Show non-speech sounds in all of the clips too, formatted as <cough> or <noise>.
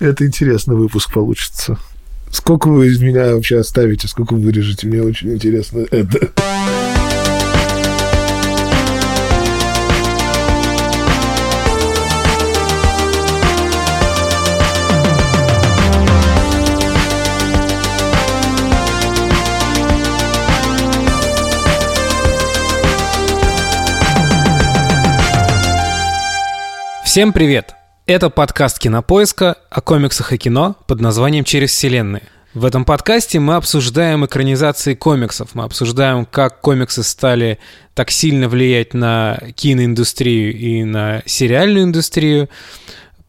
Это интересный выпуск получится. Сколько вы из меня вообще оставите, сколько вырежете? Мне очень интересно это. Всем привет! Это подкаст «Кинопоиска» о комиксах и кино под названием «Через вселенные». В этом подкасте мы обсуждаем экранизации комиксов, мы обсуждаем, как комиксы стали так сильно влиять на киноиндустрию и на сериальную индустрию,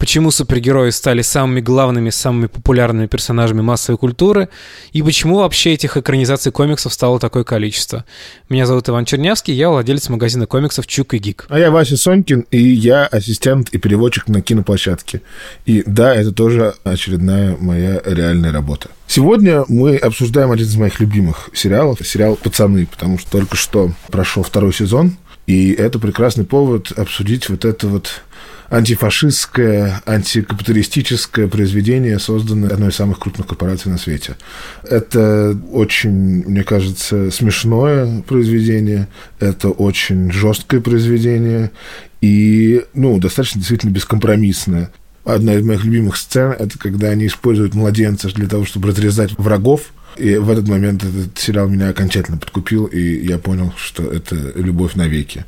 почему супергерои стали самыми главными, самыми популярными персонажами массовой культуры, и почему вообще этих экранизаций комиксов стало такое количество. Меня зовут Иван Чернявский, я владелец магазина комиксов «Чук и Гик». А я Вася Сонькин, и я ассистент и переводчик на киноплощадке. И да, это тоже очередная моя реальная работа. Сегодня мы обсуждаем один из моих любимых сериалов, сериал «Пацаны», потому что только что прошел второй сезон, и это прекрасный повод обсудить вот это вот антифашистское, антикапиталистическое произведение, созданное одной из самых крупных корпораций на свете. Это очень, мне кажется, смешное произведение, это очень жесткое произведение и, ну, достаточно действительно бескомпромиссное. Одна из моих любимых сцен – это когда они используют младенца для того, чтобы разрезать врагов, и в этот момент этот сериал меня окончательно подкупил, и я понял, что это любовь навеки.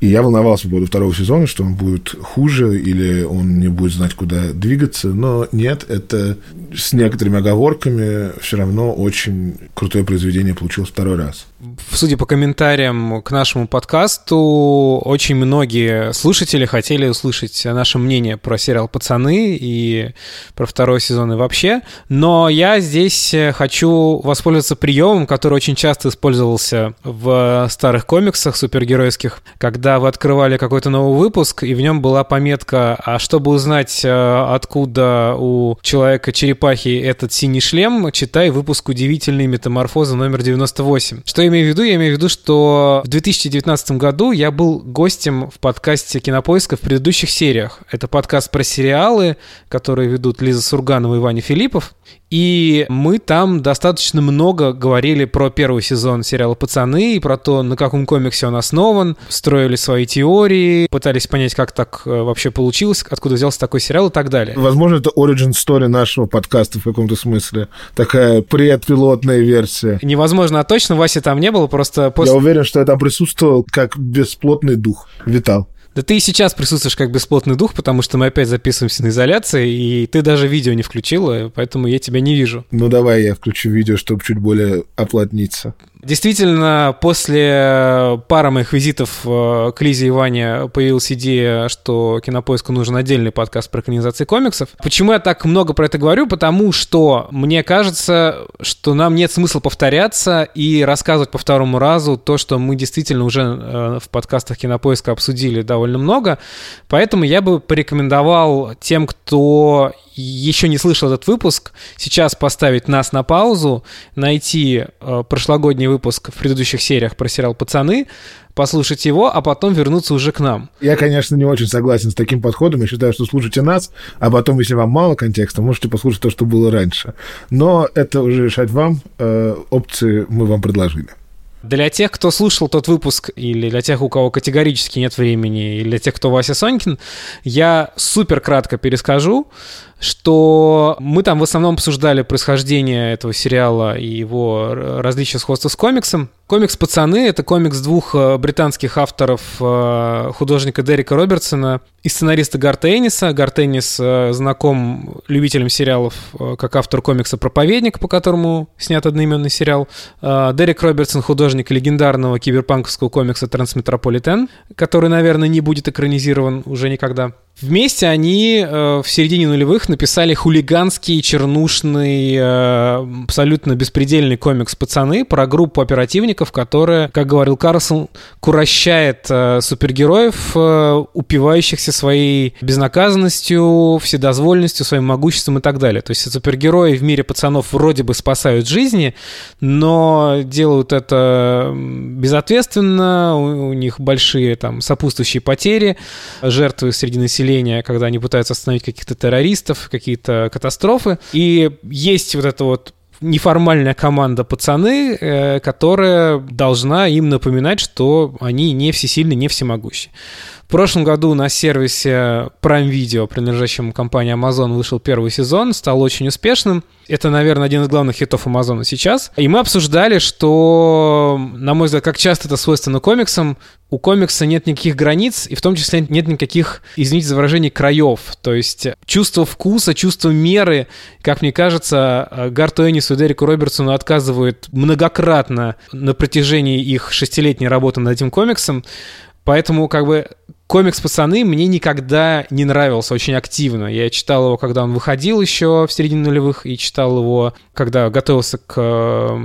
И я волновался по поводу второго сезона, что он будет хуже или он не будет знать, куда двигаться. Но нет, это с некоторыми оговорками все равно очень крутое произведение получилось второй раз. Судя по комментариям к нашему подкасту, очень многие слушатели хотели услышать наше мнение про сериал «Пацаны» и про второй сезон и вообще. Но я здесь хочу воспользоваться приемом, который очень часто использовался в старых комиксах супергеройских, когда вы открывали какой-то новый выпуск, и в нем была пометка, а чтобы узнать, э, откуда у человека-черепахи этот синий шлем, читай выпуск «Удивительные метаморфозы» номер 98. Что имею в виду? Я имею в виду, что в 2019 году я был гостем в подкасте «Кинопоиска» в предыдущих сериях. Это подкаст про сериалы, которые ведут Лиза Сурганова и Ваня Филиппов. И мы там достаточно много говорили про первый сезон сериала «Пацаны» и про то, на каком комиксе он основан, строили свои теории, пытались понять, как так э, вообще получилось, откуда взялся такой сериал и так далее. Возможно, это origin story нашего подкаста в каком-то смысле. Такая предпилотная версия. Невозможно, а точно Вася там не было, просто после... Я уверен, что я там присутствовал как бесплотный дух, витал. Да ты и сейчас присутствуешь как бесплотный дух, потому что мы опять записываемся на изоляции, и ты даже видео не включила, поэтому я тебя не вижу. Ну давай я включу видео, чтобы чуть более оплотниться. Действительно, после пары моих визитов э, к Лизе и Ване появилась идея, что Кинопоиску нужен отдельный подкаст про экранизации комиксов. Почему я так много про это говорю? Потому что мне кажется, что нам нет смысла повторяться и рассказывать по второму разу то, что мы действительно уже э, в подкастах Кинопоиска обсудили довольно много. Поэтому я бы порекомендовал тем, кто еще не слышал этот выпуск, сейчас поставить нас на паузу, найти э, прошлогодний выпуск в предыдущих сериях про сериал «Пацаны», послушать его, а потом вернуться уже к нам. Я, конечно, не очень согласен с таким подходом. Я считаю, что слушайте нас, а потом, если вам мало контекста, можете послушать то, что было раньше. Но это уже решать вам. Э, опции мы вам предложили. Для тех, кто слушал тот выпуск, или для тех, у кого категорически нет времени, или для тех, кто Вася Сонькин, я супер кратко перескажу что мы там в основном обсуждали происхождение этого сериала и его различия сходства с комиксом. Комикс «Пацаны» — это комикс двух э, британских авторов, э, художника Дерека Робертсона и сценариста Гарта Энниса. Гарт Эннис э, знаком любителям сериалов как автор комикса «Проповедник», по которому снят одноименный сериал. Дерек Робертсон — художник легендарного киберпанковского комикса «Трансметрополитен», который, наверное, не будет экранизирован уже никогда. Вместе они э, в середине нулевых написали хулиганский, чернушный, э, абсолютно беспредельный комикс «Пацаны» про группу оперативников, которая, как говорил Карлсон, курощает э, супергероев, э, упивающихся своей безнаказанностью, вседозволенностью, своим могуществом и так далее. То есть супергерои в мире пацанов вроде бы спасают жизни, но делают это безответственно, у, у них большие там сопутствующие потери, жертвы среди населения населения, когда они пытаются остановить каких-то террористов, какие-то катастрофы. И есть вот это вот неформальная команда пацаны, э, которая должна им напоминать, что они не всесильны, не всемогущи. В прошлом году на сервисе Prime Video, принадлежащем компании Amazon, вышел первый сезон, стал очень успешным. Это, наверное, один из главных хитов Амазона сейчас. И мы обсуждали, что, на мой взгляд, как часто это свойственно комиксам, у комикса нет никаких границ, и в том числе нет никаких, извините за выражение, краев. То есть чувство вкуса, чувство меры, как мне кажется, Гарту Эннису и Дереку Робертсону отказывают многократно на протяжении их шестилетней работы над этим комиксом. Поэтому, как бы, комикс «Пацаны» мне никогда не нравился очень активно. Я читал его, когда он выходил еще в середине нулевых, и читал его, когда готовился к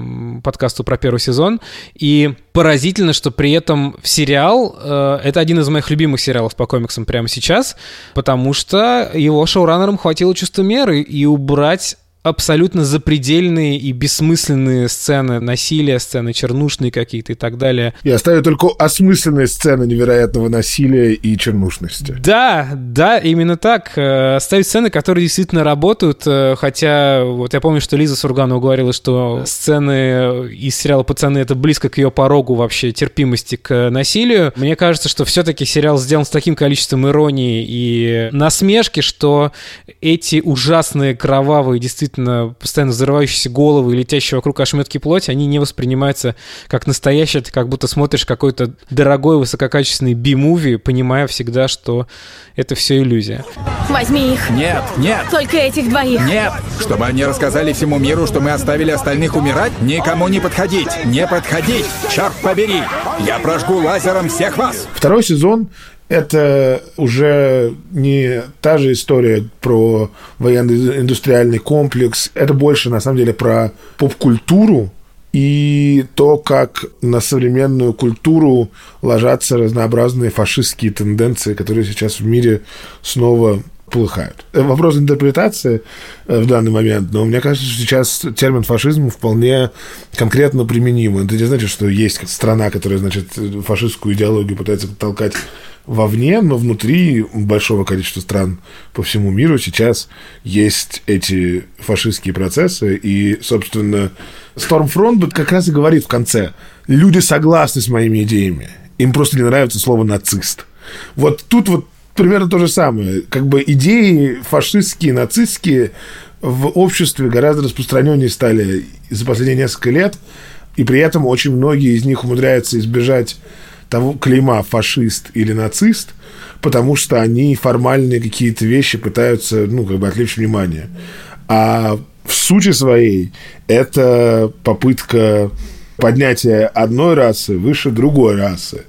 подкасту про первый сезон. И поразительно, что при этом сериал, э, это один из моих любимых сериалов по комиксам прямо сейчас, потому что его шоураннерам хватило чувства меры и убрать абсолютно запредельные и бессмысленные сцены насилия, сцены чернушные какие-то и так далее. И оставили только осмысленные сцены невероятного насилия и чернушности. Да, да, именно так. Э, оставить сцены, которые действительно работают, э, хотя вот я помню, что Лиза Сурганова говорила, что сцены из сериала «Пацаны» — это близко к ее порогу вообще терпимости к насилию. Мне кажется, что все-таки сериал сделан с таким количеством иронии и насмешки, что эти ужасные, кровавые, действительно действительно постоянно взрывающиеся головы и летящие вокруг ошметки плоти, они не воспринимаются как настоящие, ты как будто смотришь какой-то дорогой высококачественный би-муви, понимая всегда, что это все иллюзия. Возьми их. Нет, нет. Только этих двоих. Нет. Чтобы они рассказали всему миру, что мы оставили остальных умирать, никому не подходить. Не подходить. Черт побери. Я прожгу лазером всех вас. Второй сезон это уже не та же история про военно-индустриальный комплекс. Это больше, на самом деле, про поп-культуру и то, как на современную культуру ложатся разнообразные фашистские тенденции, которые сейчас в мире снова полыхают. Вопрос интерпретации э, в данный момент, но мне кажется, что сейчас термин фашизм вполне конкретно применим. Это не значит, что есть страна, которая, значит, фашистскую идеологию пытается толкать вовне, но внутри большого количества стран по всему миру сейчас есть эти фашистские процессы. И, собственно, Stormfront как раз и говорит в конце, люди согласны с моими идеями, им просто не нравится слово «нацист». Вот тут вот примерно то же самое. Как бы идеи фашистские, нацистские в обществе гораздо распространеннее стали за последние несколько лет, и при этом очень многие из них умудряются избежать того клейма фашист или нацист, потому что они формальные какие-то вещи пытаются, ну, как бы отвлечь внимание. А в сути своей это попытка поднятия одной расы выше другой расы.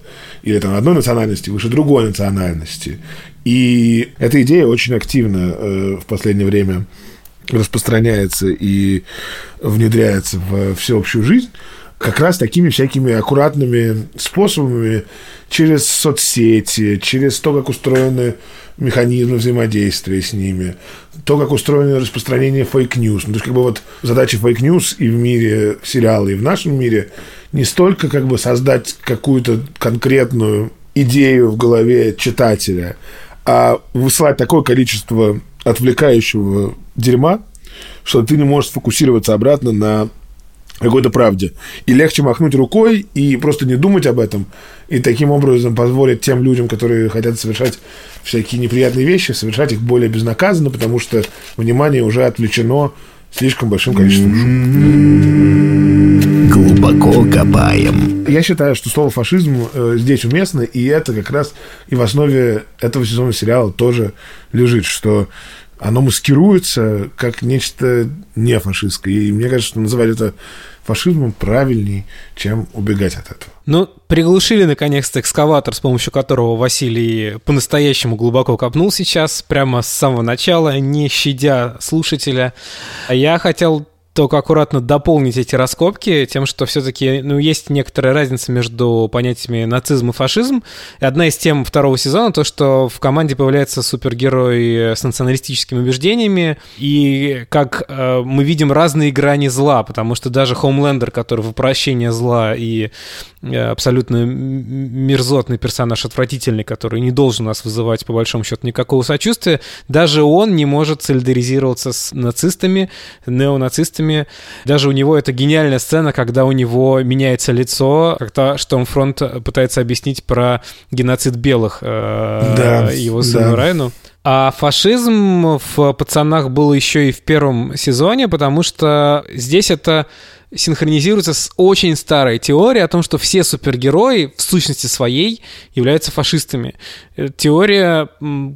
Или там одной национальности выше другой национальности. И эта идея очень активно э, в последнее время распространяется и внедряется в всеобщую жизнь как раз такими всякими аккуратными способами через соцсети, через то, как устроены механизмы взаимодействия с ними, то, как устроено распространение fake news. Ну, то есть, как бы вот задача fake news и в мире сериала, и в нашем мире не столько как бы создать какую-то конкретную идею в голове читателя, а высылать такое количество отвлекающего дерьма, что ты не можешь сфокусироваться обратно на какой-то правде. И легче махнуть рукой и просто не думать об этом. И таким образом позволить тем людям, которые хотят совершать всякие неприятные вещи, совершать их более безнаказанно, потому что внимание уже отвлечено слишком большим количеством шума. Глубоко копаем. Я считаю, что слово фашизм э, здесь уместно, и это как раз и в основе этого сезона сериала тоже лежит, что оно маскируется как нечто не фашистское. И мне кажется, что называть это фашизмом правильней, чем убегать от этого. Ну, приглушили наконец-то экскаватор, с помощью которого Василий по-настоящему глубоко копнул сейчас, прямо с самого начала, не щадя слушателя. Я хотел только аккуратно дополнить эти раскопки тем, что все-таки ну, есть некоторая разница между понятиями нацизм и фашизм. И одна из тем второго сезона то, что в команде появляется супергерой с националистическими убеждениями, и как э, мы видим разные грани зла, потому что даже Хоумлендер, который воплощение зла и э, абсолютно мерзотный персонаж, отвратительный, который не должен нас вызывать, по большому счету, никакого сочувствия, даже он не может солидаризироваться с нацистами, неонацистами, нацистами. Даже у него это гениальная сцена, когда у него меняется лицо, как-то Штормфронт пытается объяснить про геноцид белых э, да, его сыну да. Райну. А фашизм в «Пацанах» был еще и в первом сезоне, потому что здесь это синхронизируется с очень старой теорией о том, что все супергерои в сущности своей являются фашистами. Э, теория,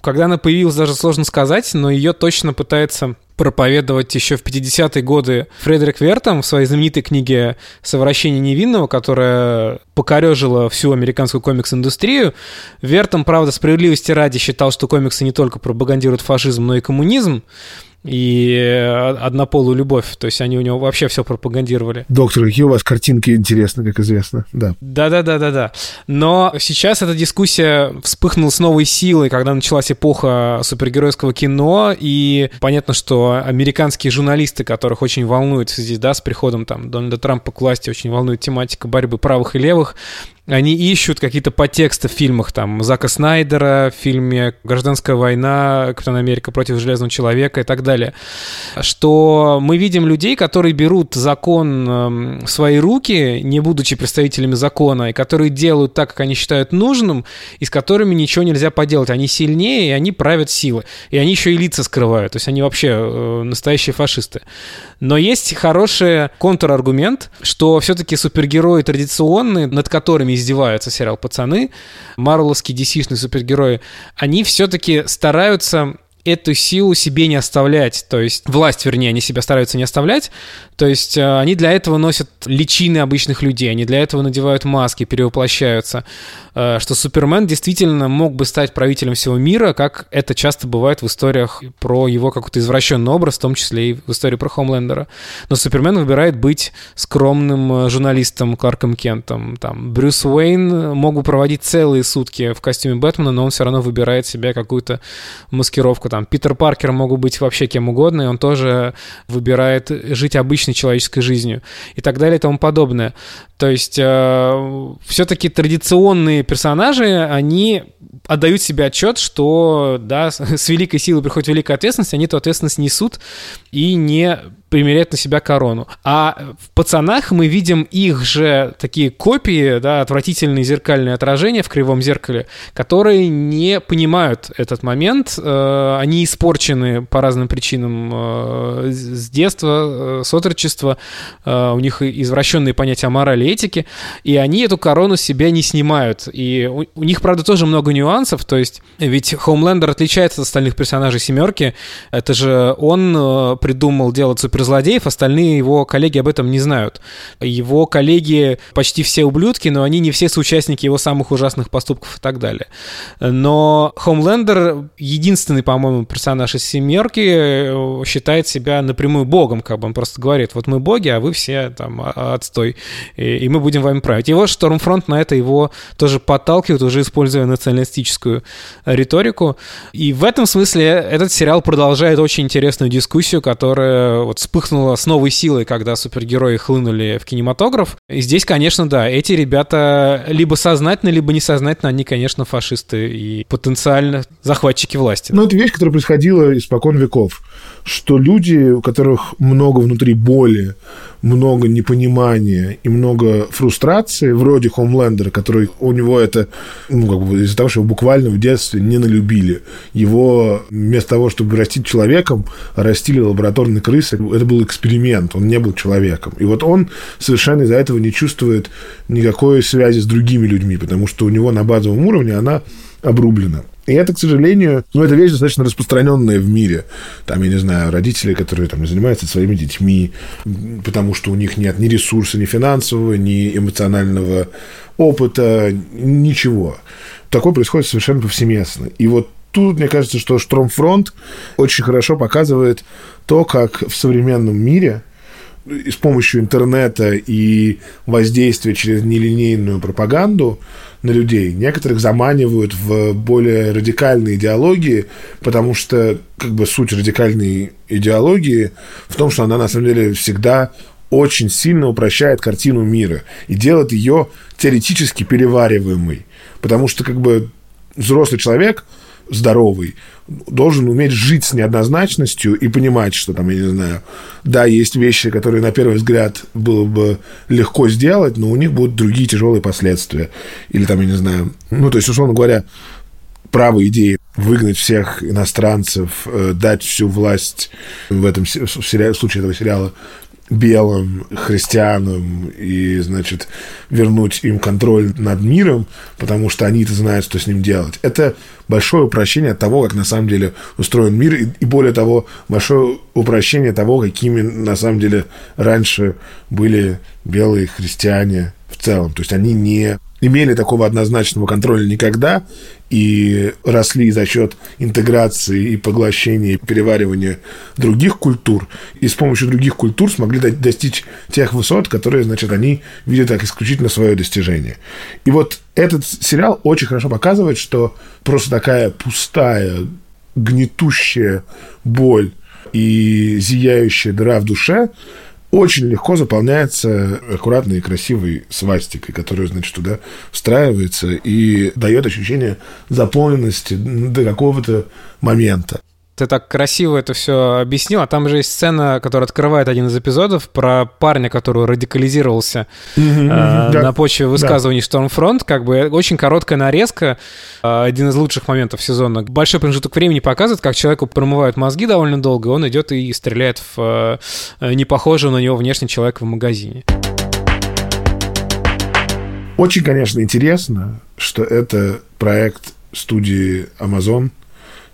когда она появилась, даже сложно сказать, но ее точно пытается проповедовать еще в 50-е годы Фредерик Вертом в своей знаменитой книге «Совращение невинного», которая покорежила всю американскую комикс-индустрию. Вертом, правда, справедливости ради считал, что комиксы не только пропагандируют фашизм, но и коммунизм и э, однополую любовь. То есть они у него вообще все пропагандировали. Доктор, какие у вас картинки интересны, как известно. Да. Да-да-да-да-да. Но сейчас эта дискуссия вспыхнула с новой силой, когда началась эпоха супергеройского кино, и понятно, что американские журналисты, которых очень волнует связи да, с приходом там, Дональда Трампа к власти, очень волнует тематика борьбы правых и левых, они ищут какие-то подтексты в фильмах, там, Зака Снайдера, в фильме «Гражданская война», «Капитан Америка против Железного человека» и так далее. Что мы видим людей, которые берут закон эм, в свои руки, не будучи представителями закона, и которые делают так, как они считают нужным, и с которыми ничего нельзя поделать. Они сильнее, и они правят силы. И они еще и лица скрывают. То есть они вообще э, настоящие фашисты. Но есть хороший контраргумент, что все-таки супергерои традиционные, над которыми издеваются сериал «Пацаны», марвеловские DC-шные супергерои, они все-таки стараются эту силу себе не оставлять, то есть власть, вернее, они себя стараются не оставлять, то есть э, они для этого носят личины обычных людей, они для этого надевают маски, перевоплощаются, э, что Супермен действительно мог бы стать правителем всего мира, как это часто бывает в историях про его какой-то извращенный образ, в том числе и в истории про Хомлендера. Но Супермен выбирает быть скромным э, журналистом Кларком Кентом. Там Брюс Уэйн мог бы проводить целые сутки в костюме Бэтмена, но он все равно выбирает себе какую-то маскировку там Питер Паркер могут быть вообще кем угодно, и он тоже выбирает жить обычной человеческой жизнью и так далее и тому подобное. То есть э, все-таки традиционные персонажи, они отдают себе отчет, что да, <laughs> с великой силой приходит великая ответственность, они эту ответственность несут и не примерять на себя корону. А в «Пацанах» мы видим их же такие копии, да, отвратительные зеркальные отражения в кривом зеркале, которые не понимают этот момент. Э, они испорчены по разным причинам э, с детства, э, с отрочества. У них извращенные понятия морали и этики, и они эту корону себя не снимают. И у них, правда, тоже много нюансов. То есть, ведь Хоумлендер отличается от остальных персонажей «семерки». Это же он придумал делать супер суперзлодеев, остальные его коллеги об этом не знают. Его коллеги почти все ублюдки, но они не все соучастники его самых ужасных поступков и так далее. Но Хомлендер единственный, по-моему, персонаж из «семерки» э, считает себя напрямую богом, как бы он просто говорит, вот мы боги, а вы все там а, а, отстой, и мы будем вами править. Его Штормфронт на это его тоже подталкивает, уже используя националистическую риторику. И в этом смысле этот сериал продолжает очень интересную дискуссию, которая вот вспыхнула с новой силой, когда супергерои хлынули в кинематограф. И здесь, конечно, да, эти ребята либо сознательно, либо несознательно, они, конечно, фашисты и потенциально захватчики власти. Ну, это вещь, которая происходила испокон веков что люди, у которых много внутри боли, много непонимания и много фрустрации, вроде Хомлендера, который у него это, ну, как бы из-за того, что его буквально в детстве не налюбили. Его вместо того, чтобы растить человеком, растили лабораторной крысой. Это был эксперимент, он не был человеком. И вот он совершенно из-за этого не чувствует никакой связи с другими людьми, потому что у него на базовом уровне она обрублена. И это, к сожалению, ну, это вещь достаточно распространенная в мире. Там, я не знаю, родители, которые там занимаются своими детьми, потому что у них нет ни ресурса, ни финансового, ни эмоционального опыта, ничего. Такое происходит совершенно повсеместно. И вот тут, мне кажется, что Штромфронт очень хорошо показывает то, как в современном мире и с помощью интернета и воздействия через нелинейную пропаганду на людей. Некоторых заманивают в более радикальные идеологии, потому что как бы суть радикальной идеологии в том, что она на самом деле всегда очень сильно упрощает картину мира и делает ее теоретически перевариваемой. Потому что как бы взрослый человек здоровый должен уметь жить с неоднозначностью и понимать, что там, я не знаю, да, есть вещи, которые на первый взгляд было бы легко сделать, но у них будут другие тяжелые последствия. Или там, я не знаю, ну, то есть, условно говоря, право идеи выгнать всех иностранцев, э, дать всю власть в этом в, случае этого сериала белым христианам и, значит, вернуть им контроль над миром, потому что они-то знают, что с ним делать. Это большое упрощение того, как на самом деле устроен мир, и, и более того, большое упрощение того, какими на самом деле раньше были белые христиане в целом. То есть они не имели такого однозначного контроля никогда и росли за счет интеграции и поглощения и переваривания других культур, и с помощью других культур смогли достичь тех высот, которые, значит, они видят как исключительно свое достижение. И вот этот сериал очень хорошо показывает, что просто такая пустая, гнетущая боль и зияющая дыра в душе – очень легко заполняется аккуратной и красивой свастикой, которая, значит, туда встраивается и дает ощущение заполненности до какого-то момента ты так красиво это все объяснил, а там же есть сцена, которая открывает один из эпизодов про парня, который радикализировался mm-hmm, э, да. на почве высказываний да. Штормфронт, как бы очень короткая нарезка, э, один из лучших моментов сезона. Большой промежуток времени показывает, как человеку промывают мозги довольно долго, он идет и стреляет в э, непохожего на него внешне человека в магазине. Очень, конечно, интересно, что это проект студии Amazon,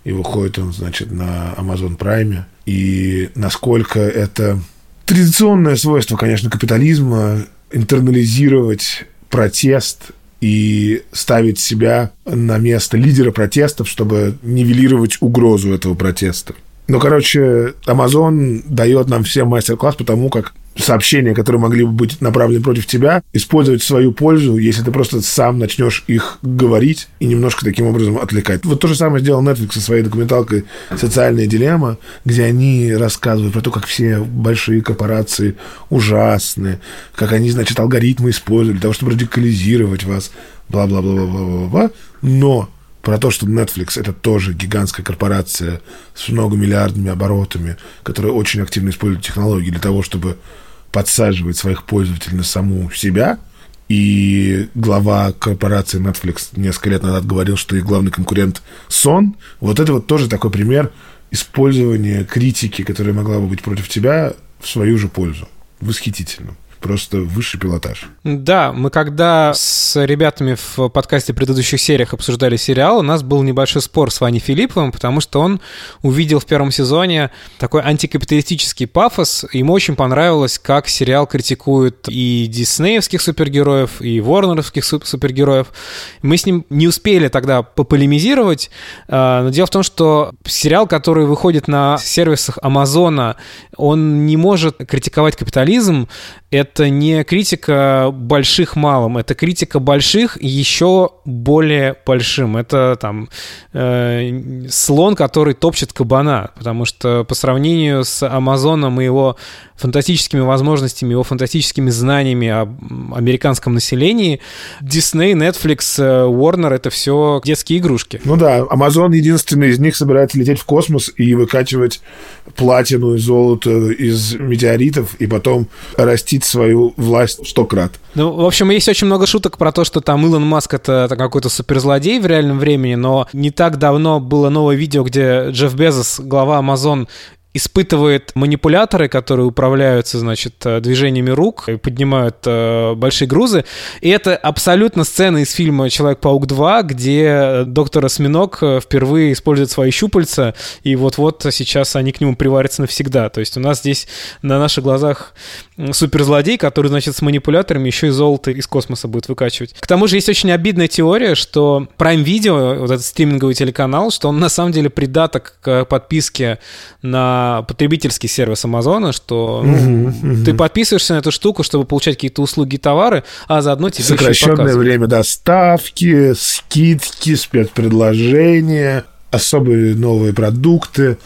и выходит он, значит, на Amazon Prime. И насколько это традиционное свойство, конечно, капитализма интернализировать протест и ставить себя на место лидера протестов, чтобы нивелировать угрозу этого протеста. Ну, короче, Amazon дает нам всем мастер-класс по тому, как сообщения, которые могли бы быть направлены против тебя, использовать в свою пользу, если ты просто сам начнешь их говорить и немножко таким образом отвлекать. Вот то же самое сделал Netflix со своей документалкой «Социальная дилемма», где они рассказывают про то, как все большие корпорации ужасны, как они, значит, алгоритмы используют для того, чтобы радикализировать вас, бла-бла-бла-бла-бла-бла. Но про то, что Netflix это тоже гигантская корпорация с многомиллиардными оборотами, которая очень активно использует технологии для того, чтобы подсаживать своих пользователей на саму себя. И глава корпорации Netflix несколько лет назад говорил, что их главный конкурент сон. Вот это вот тоже такой пример использования критики, которая могла бы быть против тебя, в свою же пользу. Восхитительно просто высший пилотаж. Да, мы когда с ребятами в подкасте в предыдущих сериях обсуждали сериал, у нас был небольшой спор с Ваней Филипповым, потому что он увидел в первом сезоне такой антикапиталистический пафос. Ему очень понравилось, как сериал критикует и диснеевских супергероев, и ворнеровских супергероев. Мы с ним не успели тогда пополемизировать, а, но дело в том, что сериал, который выходит на сервисах Амазона, он не может критиковать капитализм, это не критика больших малым, это критика больших еще более большим. Это там э, слон, который топчет кабана, потому что по сравнению с Амазоном и его фантастическими возможностями, его фантастическими знаниями о американском населении, Disney, Netflix, э, Warner — это все детские игрушки. Ну да, Amazon единственный из них собирается лететь в космос и выкачивать платину и золото из метеоритов, и потом растить свою власть сто крат. Ну, в общем, есть очень много шуток про то, что там Илон Маск это, это какой-то суперзлодей в реальном времени, но не так давно было новое видео, где Джефф Безос, глава Amazon, испытывает манипуляторы, которые управляются, значит, э, движениями рук и поднимают э, большие грузы. И это абсолютно сцена из фильма «Человек-паук 2», где доктор Осьминог э, впервые использует свои щупальца, и вот-вот сейчас они к нему приварятся навсегда. То есть у нас здесь на наших глазах суперзлодей, который, значит, с манипуляторами еще и золото из космоса будет выкачивать. К тому же есть очень обидная теория, что Prime Video, вот этот стриминговый телеканал, что он на самом деле придаток к подписке на на потребительский сервис Амазона, что ну, ты подписываешься на эту штуку, чтобы получать какие-то услуги и товары, а заодно тебе еще Сокращенное показывают. время доставки, скидки, спецпредложения, особые новые продукты.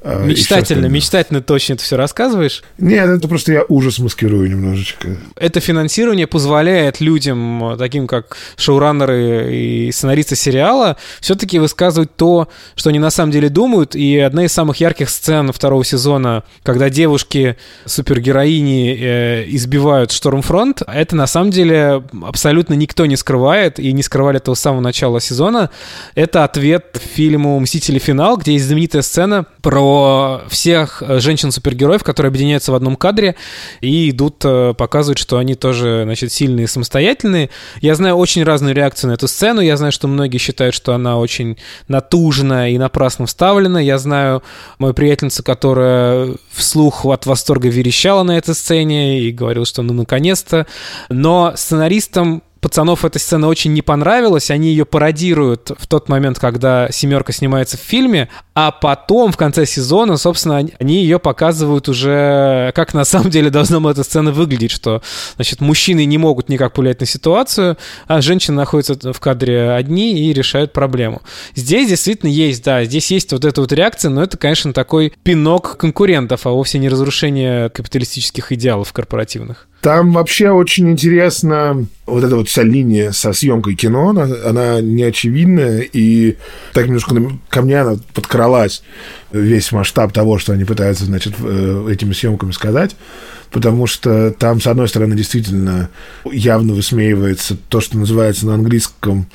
Всё Мечтательно, мечтательно точно это все рассказываешь. Нет, это просто я ужас маскирую немножечко. Это финансирование позволяет людям, э, таким как шоураннеры и сценаристы сериала, все-таки высказывать то, что они на самом деле думают. И одна из самых ярких сцен второго сезона, когда девушки супергероини э, избивают Штормфронт, это на самом деле абсолютно никто не скрывает, и не скрывали этого с самого начала сезона. Это ответ фильму «Мстители. Финал», где есть знаменитая сцена про всех э, женщин-супергероев, которые объединяются в одном кадре и идут э, показывать, что они тоже, значит, сильные и самостоятельные. Я знаю очень разную реакцию на эту сцену. Я знаю, что многие считают, что она очень натужная и напрасно вставлена. Я знаю мою приятельницу, которая вслух от восторга верещала на этой сцене и говорила, что ну наконец-то. Но сценаристам пацанов эта сцена очень не понравилась, они ее пародируют в тот момент, когда «семерка» снимается в фильме, а потом, в конце сезона, собственно, они- ее показывают уже, как на самом деле должна была эта сцена выглядеть, что, значит, мужчины не могут никак повлиять на ситуацию, а женщины находятся в кадре одни и решают проблему. Здесь действительно есть, да, здесь есть вот эта вот реакция, но это, конечно, такой пинок конкурентов, а вовсе не разрушение капиталистических идеалов корпоративных. Там вообще очень интересно вот эта вот вся линия со съемкой кино, она, она неочевидная, и так немножко ко мне она подкралась весь масштаб того, что они пытаются, значит, э, этими съемками сказать, потому что там, с одной стороны, действительно явно высмеивается то, что называется на английском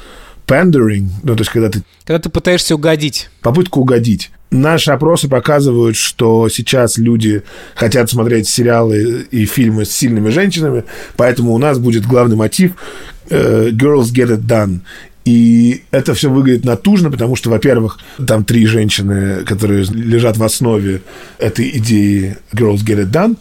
pandering, ну, то есть, когда ты Когда ты пытаешься угодить. попытка угодить. Наши опросы показывают, что сейчас люди хотят смотреть сериалы и фильмы с сильными женщинами, поэтому у нас будет главный мотив э, «Girls get it done». И это все выглядит натужно, потому что, во-первых, там три женщины, которые лежат в основе этой идеи «Girls get it done».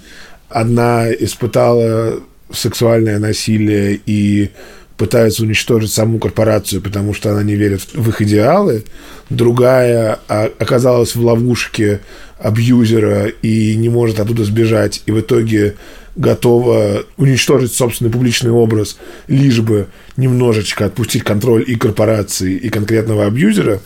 Одна испытала сексуальное насилие и пытается уничтожить саму корпорацию, потому что она не верит в их идеалы. Другая а, оказалась в ловушке абьюзера и не может оттуда сбежать, и в итоге готова уничтожить собственный публичный образ, лишь бы немножечко отпустить контроль и корпорации, и конкретного абьюзера,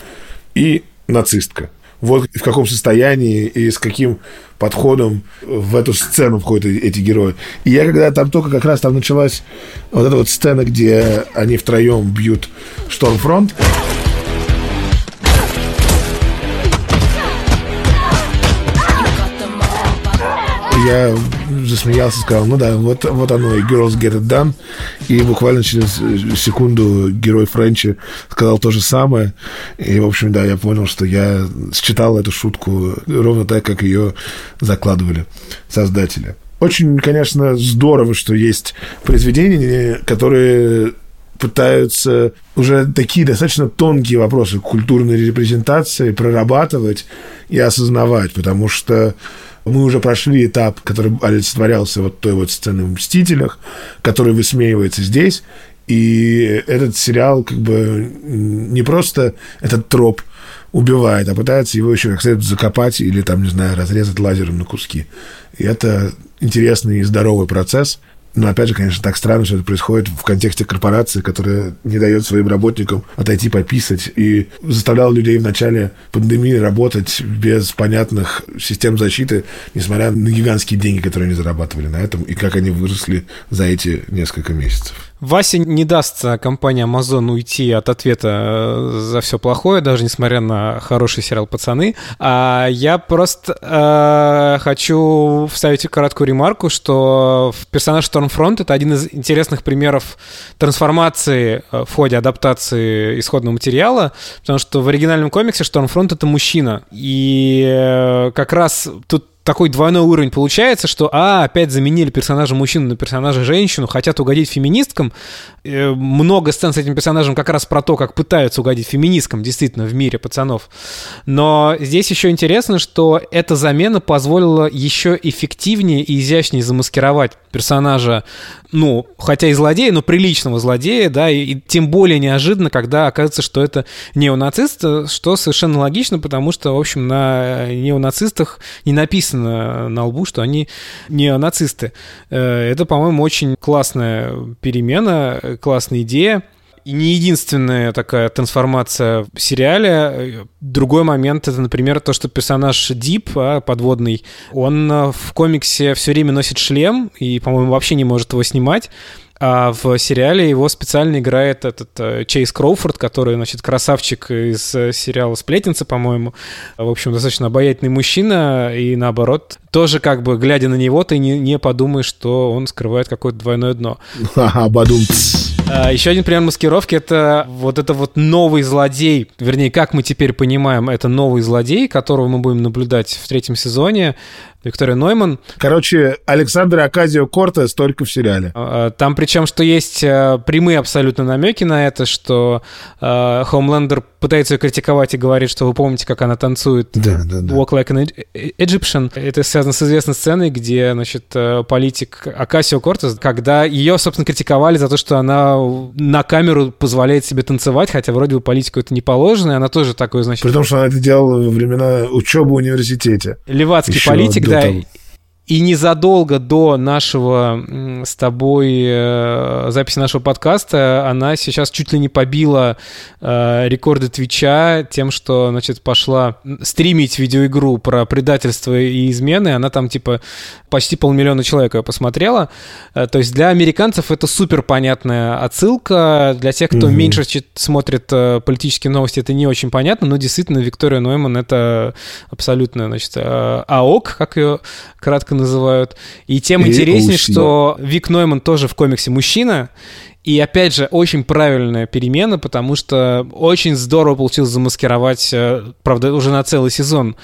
и нацистка. Вот в каком состоянии и с каким подходом в эту сцену входят эти герои. И я когда там только как раз там началась вот эта вот сцена, где они втроем бьют Штормфронт, я засмеялся, сказал, ну да, вот, вот оно, и Girls Get It Done. И буквально через э, секунду герой Френчи сказал то же самое. И, в общем, да, я понял, что я считал эту шутку ровно так, как ее закладывали создатели. Очень, конечно, здорово, что есть произведения, которые пытаются уже такие достаточно тонкие вопросы культурной репрезентации прорабатывать и осознавать, потому что мы уже прошли этап, который олицетворялся вот той вот сцены в «Мстителях», который высмеивается здесь, и этот сериал как бы не просто этот троп убивает, а пытается его еще как следует закопать или там, не знаю, разрезать лазером на куски. И это интересный и здоровый процесс. Но опять же, конечно, так странно, что это происходит в контексте корпорации, которая не дает своим работникам отойти пописать и заставляла людей в начале пандемии работать без понятных систем защиты, несмотря на гигантские деньги, которые они зарабатывали на этом, и как они выросли за эти несколько месяцев. Васе не дастся компания Amazon уйти от ответа э, за все плохое, даже несмотря на хороший сериал «Пацаны». А я просто э, хочу вставить короткую ремарку, что персонаж Stormfront — это один из интересных примеров трансформации э, в ходе адаптации исходного материала, потому что в оригинальном комиксе Stormfront — это мужчина. И э, как раз тут такой двойной уровень получается, что, а, опять заменили персонажа мужчину на персонажа женщину, хотят угодить феминисткам. Э, много сцен с этим персонажем как раз про то, как пытаются угодить феминисткам, действительно, в мире пацанов. Но здесь еще интересно, что эта замена позволила еще эффективнее и изящнее замаскировать персонажа, ну, хотя и злодея, но приличного злодея, да, и, и тем более неожиданно, когда оказывается, что это неонацист, что совершенно логично, потому что, в общем, на неонацистах не написано на лбу, что они неонацисты. Э, это, по-моему, очень классная перемена, классная идея. И не единственная такая трансформация в сериале. Другой момент — это, например, то, что персонаж Дип, а, подводный, он э, в комиксе все время носит шлем и, по-моему, вообще не может его снимать. А в сериале его специально играет этот э, Чейз Кроуфорд, который, значит, красавчик из э, сериала «Сплетница», по-моему. В общем, достаточно обаятельный мужчина, и наоборот, тоже как бы, глядя на него, ты не, не подумаешь, что он скрывает какое-то двойное дно. Ага, бадум. А, Еще один пример маскировки — это вот это вот новый злодей, вернее, как мы теперь понимаем, это новый злодей, которого мы будем наблюдать в третьем сезоне, Виктория Нойман. Короче, Александр Аказио Кортес только в сериале. А, Там причем, что есть э, прямые абсолютно намеки на это, что э, Хоумлендер пытается ее критиковать и говорит, что вы помните, как она танцует Да, да, да. Walk Like an Egyptian. Это связано с известной сценой, где, значит, э, политик Акасио Кортес, когда ее, собственно, критиковали за то, что она на камеру позволяет себе танцевать, хотя вроде бы политику это не положено, и она тоже такой, значит, При том, что она это делала во времена учебы в университете. левацкий Еще политик, да. того. И незадолго до нашего с тобой э, записи нашего подкаста она сейчас чуть ли не побила э, рекорды Твича тем, что, значит, пошла стримить видеоигру про предательство и измены. Она там, типа, почти полмиллиона человек ее посмотрела. Э, То есть для американцев это супер понятная отсылка. Для тех, кто Мгм. меньше смотрит политические новости, это не очень понятно. Но действительно, Виктория Нойман это абсолютно, значит, АОК, как ее кратко называют. И тем И интереснее, что Вик Нойман тоже в комиксе мужчина. И опять же, очень правильная перемена, потому что очень здорово получилось замаскировать, э, правда, уже на целый сезон,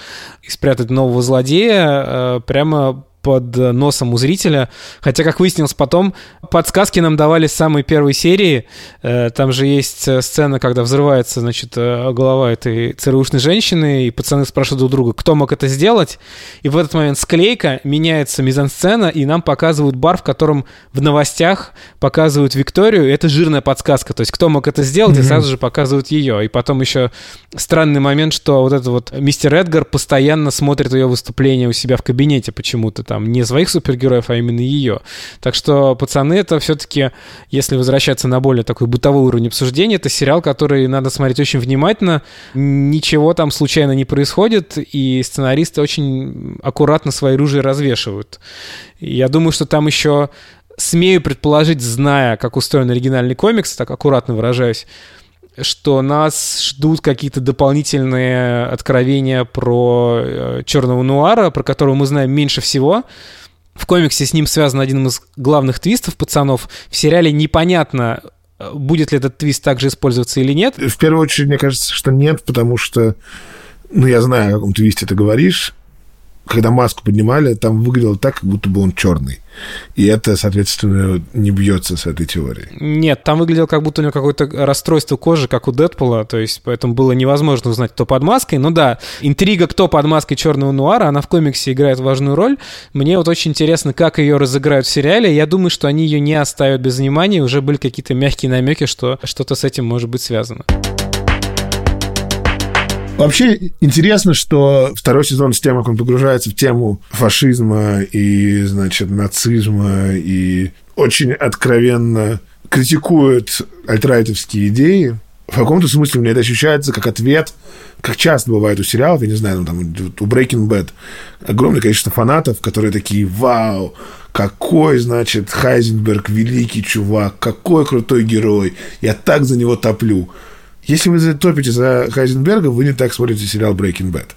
и спрятать нового злодея э, прямо под носом у зрителя. Хотя, как выяснилось потом, подсказки нам давали с самой первой серии. Э, Там же есть э, сцена, когда взрывается, значит, э, голова этой ЦРУшной женщины, и пацаны спрашивают друг друга, кто мог это сделать. И в этот момент склейка, меняется мизансцена, и нам показывают бар, в котором в новостях показывают Викторию. Это жирная подсказка. То есть, кто мог это сделать, и сразу же показывают ее. И потом еще странный момент, что вот этот вот мистер Эдгар постоянно смотрит ее выступление у себя в кабинете почему-то там, не своих супергероев, а именно ее. Так что, пацаны, это все-таки, если возвращаться на более такой бытовой уровень обсуждения, это сериал, который надо смотреть очень внимательно. Ничего там случайно не происходит, и сценаристы очень аккуратно свои ружья развешивают. Я думаю, что там еще смею предположить, зная, как устроен оригинальный комикс, так аккуратно выражаюсь, что нас ждут какие-то дополнительные откровения про э, черного нуара, про которого мы знаем меньше всего. В комиксе с ним связан один из главных твистов пацанов. В сериале непонятно, э, будет ли этот твист также использоваться или нет. В первую очередь, мне кажется, что нет, потому что, ну, я знаю, о каком твисте ты говоришь. Когда маску поднимали, там выглядело так, как будто бы он черный. И это, соответственно, не бьется с этой теорией. Нет, там выглядело, как будто у него какое-то расстройство кожи, как у Дэдпула, то есть поэтому было невозможно узнать, кто под маской. Ну да, интрига, кто под маской черного нуара, она в комиксе играет важную роль. Мне вот очень интересно, как ее разыграют в сериале. Я думаю, что они ее не оставят без внимания. Уже были какие-то мягкие намеки, что что-то с этим может быть связано. Вообще интересно, что второй сезон с тем, как он погружается в тему фашизма и, значит, нацизма и очень откровенно критикует альтрайтовские идеи. В каком-то смысле мне это ощущается как ответ, как часто бывает у сериалов, я не знаю, ну, там, у Breaking Bad огромное количество фанатов, которые такие, вау, какой, значит, Хайзенберг великий чувак, какой крутой герой, я так за него топлю. Если вы топите за Хайзенберга, вы не так смотрите сериал Breaking Bad.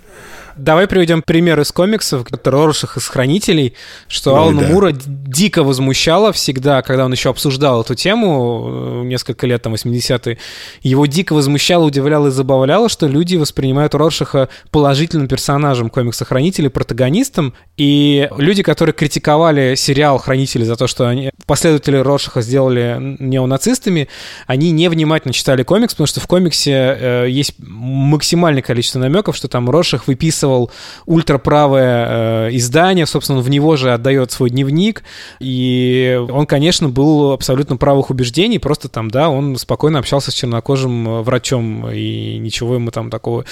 Давай приведем пример из комиксов, Роршах из «Хранителей», что Ой, Алана да. Мура дико возмущало всегда, когда он еще обсуждал эту тему э, несколько лет, там, 80-е, его дико возмущало, удивляло и забавляло, что люди воспринимают Роршаха положительным персонажем комикса «Хранители», протагонистом, и люди, которые критиковали сериал «Хранители» за то, что они, последователи Роршаха сделали неонацистами, они невнимательно читали комикс, потому что в комиксе э, есть максимальное количество намеков, что там Роршах выписывал ультраправое э, издание, собственно, он в него же отдает свой дневник, и он, конечно, был абсолютно правых убеждений, просто там, да, он спокойно общался с чернокожим э, врачом, и ничего ему там такого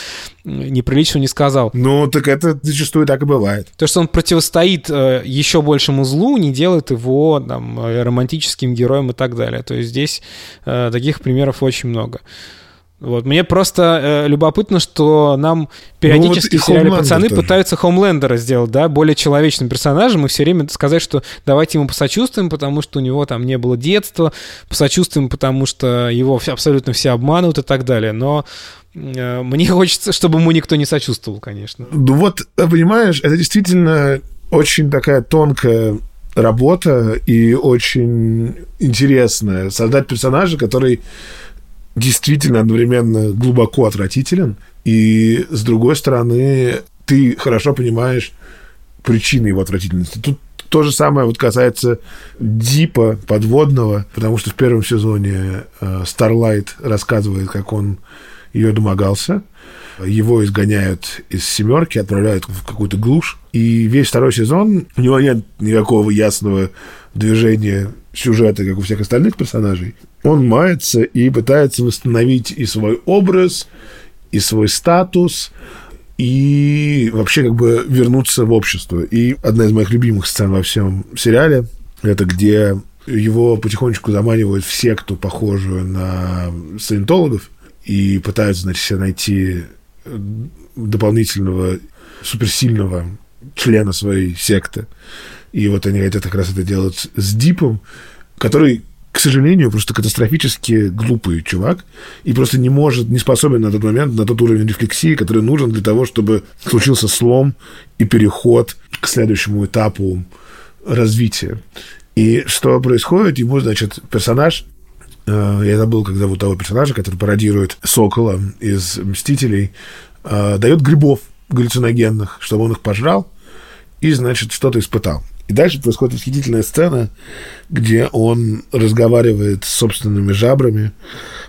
неприличного не сказал. Ну, так это зачастую так и бывает. То, что он противостоит э, еще большему злу, не делает его там, романтическим героем и так далее. То есть здесь э, таких примеров очень много. Вот. Мне просто э, любопытно, что нам периодически ну, вот в сериале «Пацаны» тоже. пытаются Хомлендера сделать, да, более человечным персонажем, и все время сказать, что давайте ему посочувствуем, потому что у него там не было детства, посочувствуем, потому что его все- абсолютно все обманывают и так далее. Но э, мне <laughs> хочется, чтобы ему никто не сочувствовал, конечно. Ну вот, э, понимаешь, это действительно очень такая тонкая работа и очень интересная. Создать персонажа, который действительно одновременно глубоко отвратителен, и с другой стороны, ты хорошо понимаешь причины его отвратительности. Тут то же самое вот касается Дипа подводного, потому что в первом сезоне э, Starlight рассказывает, как он ее домогался. Его изгоняют из семерки, отправляют в какую-то глушь. И весь второй сезон у него нет никакого ясного движения сюжета, как у всех остальных персонажей. Он мается и пытается восстановить и свой образ, и свой статус, и вообще как бы вернуться в общество. И одна из моих любимых сцен во всем сериале, это где его потихонечку заманивают в секту, похожую на саентологов, и пытаются, значит, найти дополнительного суперсильного члена своей секты. И вот они хотят как раз это делать с Дипом, который, к сожалению, просто катастрофически глупый чувак и просто не может, не способен на тот момент, на тот уровень рефлексии, который нужен для того, чтобы случился слом и переход к следующему этапу развития. И что происходит? Ему, значит, персонаж э, я забыл, как зовут того персонажа, который пародирует Сокола из «Мстителей», э, дает грибов галлюциногенных, чтобы он их пожрал и, значит, что-то испытал. И дальше происходит восхитительная сцена, где он разговаривает с собственными жабрами,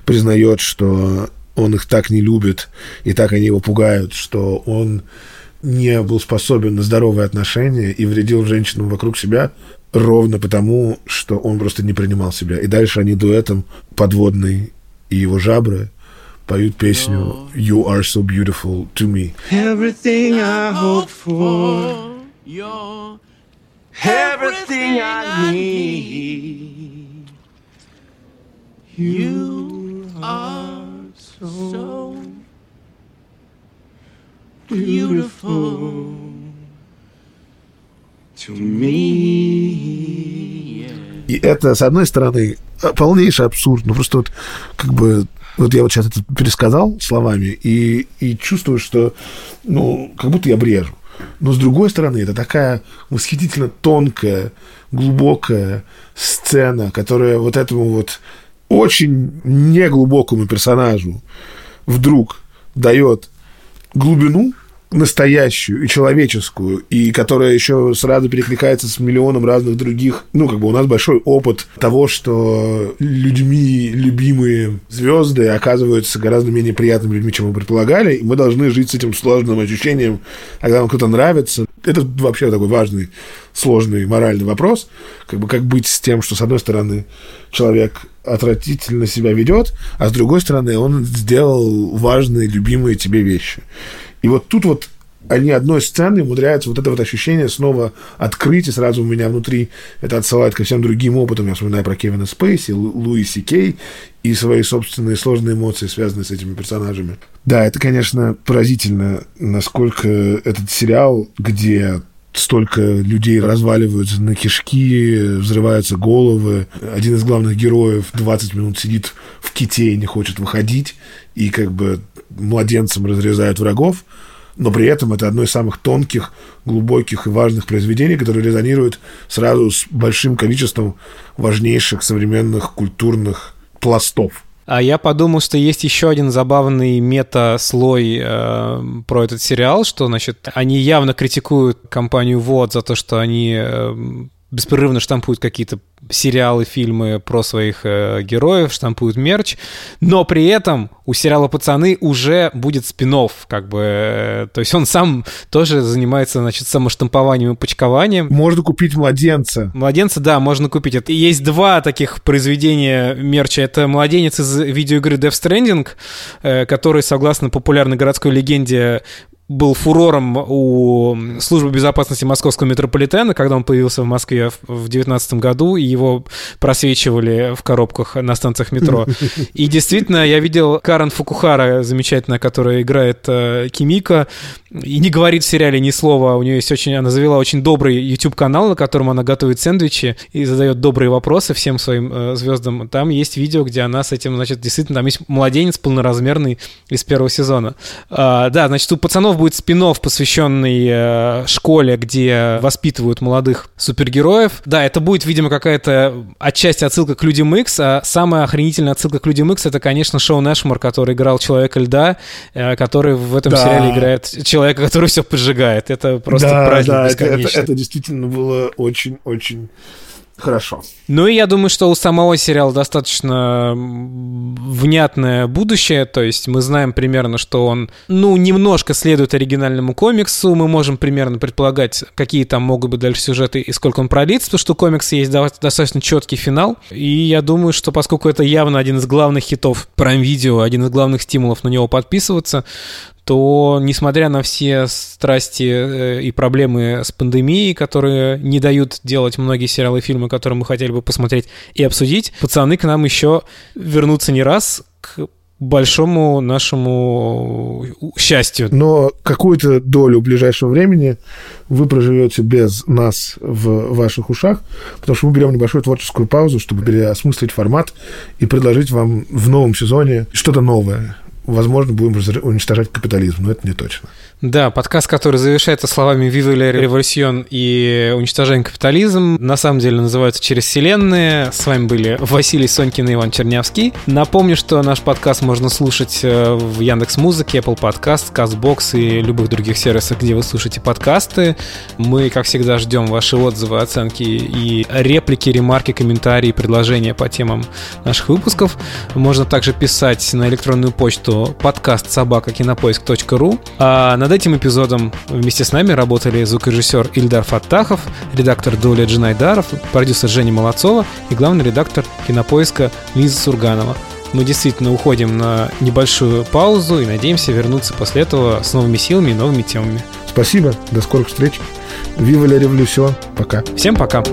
признает, что он их так не любит, и так они его пугают, что он не был способен на здоровые отношения и вредил женщинам вокруг себя ровно потому, что он просто не принимал себя. И дальше они дуэтом подводный и его жабры поют песню «You are so beautiful to me». Everything I hope for, you're everything I need. You are so beautiful to me. И это, с одной стороны, полнейший абсурд. Ну, просто вот как бы... Вот я вот сейчас это пересказал словами и, и чувствую, что, ну, как будто я брежу. Но, с другой стороны, это такая восхитительно тонкая, глубокая сцена, которая вот этому вот очень неглубокому персонажу вдруг дает глубину настоящую и человеческую, и которая еще сразу перекликается с миллионом разных других. Ну, как бы у нас большой опыт того, что людьми любимые звезды оказываются гораздо менее приятными людьми, чем мы предполагали, и мы должны жить с этим сложным ощущением, когда вам кто-то нравится. Это вообще такой важный, сложный моральный вопрос. Как бы как быть с тем, что, с одной стороны, человек отвратительно себя ведет, а с другой стороны, он сделал важные, любимые тебе вещи. И вот тут вот они одной сцены умудряются вот это вот ощущение снова открыть, и сразу у меня внутри это отсылает ко всем другим опытам. Я вспоминаю про Кевина Спейси, Лу- Луи Си Кей и свои собственные сложные эмоции, связанные с этими персонажами. Да, это, конечно, поразительно, насколько этот сериал, где столько людей разваливаются на кишки, взрываются головы. Один из главных героев 20 минут сидит в ките и не хочет выходить, и как бы младенцем разрезают врагов, но при этом это одно из самых тонких, глубоких и важных произведений, которое резонирует сразу с большим количеством важнейших современных культурных пластов. А я подумал, что есть еще один забавный мета-слой э, про этот сериал, что, значит, они явно критикуют компанию ВОД за то, что они э, беспрерывно штампуют какие-то сериалы, фильмы про своих э, героев, штампуют мерч, но при этом у сериала «Пацаны» уже будет спин как бы, э, то есть он сам тоже занимается, значит, самоштампованием и почкованием. Можно купить «Младенца». «Младенца», да, можно купить. Это, есть два таких произведения мерча. Это «Младенец» из видеоигры Death Stranding, э, который, согласно популярной городской легенде, был фурором у службы безопасности московского метрополитена, когда он появился в Москве в 2019 году, и его просвечивали в коробках на станциях метро. <laughs> И действительно, я видел Карен Фукухара, замечательная, которая играет э, Кимика, и не говорит в сериале ни слова. У нее есть очень... Она завела очень добрый YouTube-канал, на котором она готовит сэндвичи и задает добрые вопросы всем своим э, звездам. Там есть видео, где она с этим, значит, действительно, там есть младенец полноразмерный из первого сезона. А, да, значит, у пацанов будет спин посвященный э, школе, где воспитывают молодых супергероев. Да, это будет, видимо, какая-то отчасти отсылка к Людям Икс, а самая охренительная отсылка к Людям Икс это, конечно, Шоу Нэшмор, который играл Человека Льда, э, который в этом да. сериале играет человека, который все поджигает. Это просто да, праздник да, это, это, это действительно было очень-очень Хорошо. Ну и я думаю, что у самого сериала достаточно внятное будущее, то есть мы знаем примерно, что он, ну, немножко следует оригинальному комиксу, мы можем примерно предполагать, какие там могут быть дальше сюжеты и сколько он продлится, потому что у комикса есть достаточно четкий финал, и я думаю, что поскольку это явно один из главных хитов Prime Video, один из главных стимулов на него подписываться, то, несмотря на все страсти э, и проблемы с пандемией, которые не дают делать многие сериалы и фильмы, которые мы хотели бы посмотреть и обсудить, пацаны к нам еще вернутся не раз к большому нашему счастью. Но какую-то долю ближайшего времени вы проживете без нас в ваших ушах, потому что мы берем небольшую творческую паузу, чтобы переосмыслить формат и предложить вам в новом сезоне что-то новое возможно, будем уничтожать капитализм, но это не точно. Да, подкаст, который завершается словами «Viva la Revolution» и «Уничтожаем капитализм», на самом деле называется «Через вселенные». С вами были Василий Сонькин и Иван Чернявский. Напомню, что наш подкаст можно слушать э, в Яндекс Музыке, Apple Podcast, CastBox и любых других сервисах, где вы слушаете подкасты. Мы, как всегда, ждем ваши отзывы, оценки и реплики, ремарки, комментарии, предложения по темам наших выпусков. Можно также писать на электронную почту подкаст собака кинопоиск.ру. А на над этим эпизодом вместе с нами работали звукорежиссер Ильдар Фаттахов, редактор Доля Джинайдаров, продюсер Женя Молодцова и главный редактор кинопоиска Лиза Сурганова. Мы действительно уходим на небольшую паузу и надеемся вернуться после этого с новыми силами и новыми темами. Спасибо, до скорых встреч. Вива ля революцион. Пока. Всем пока.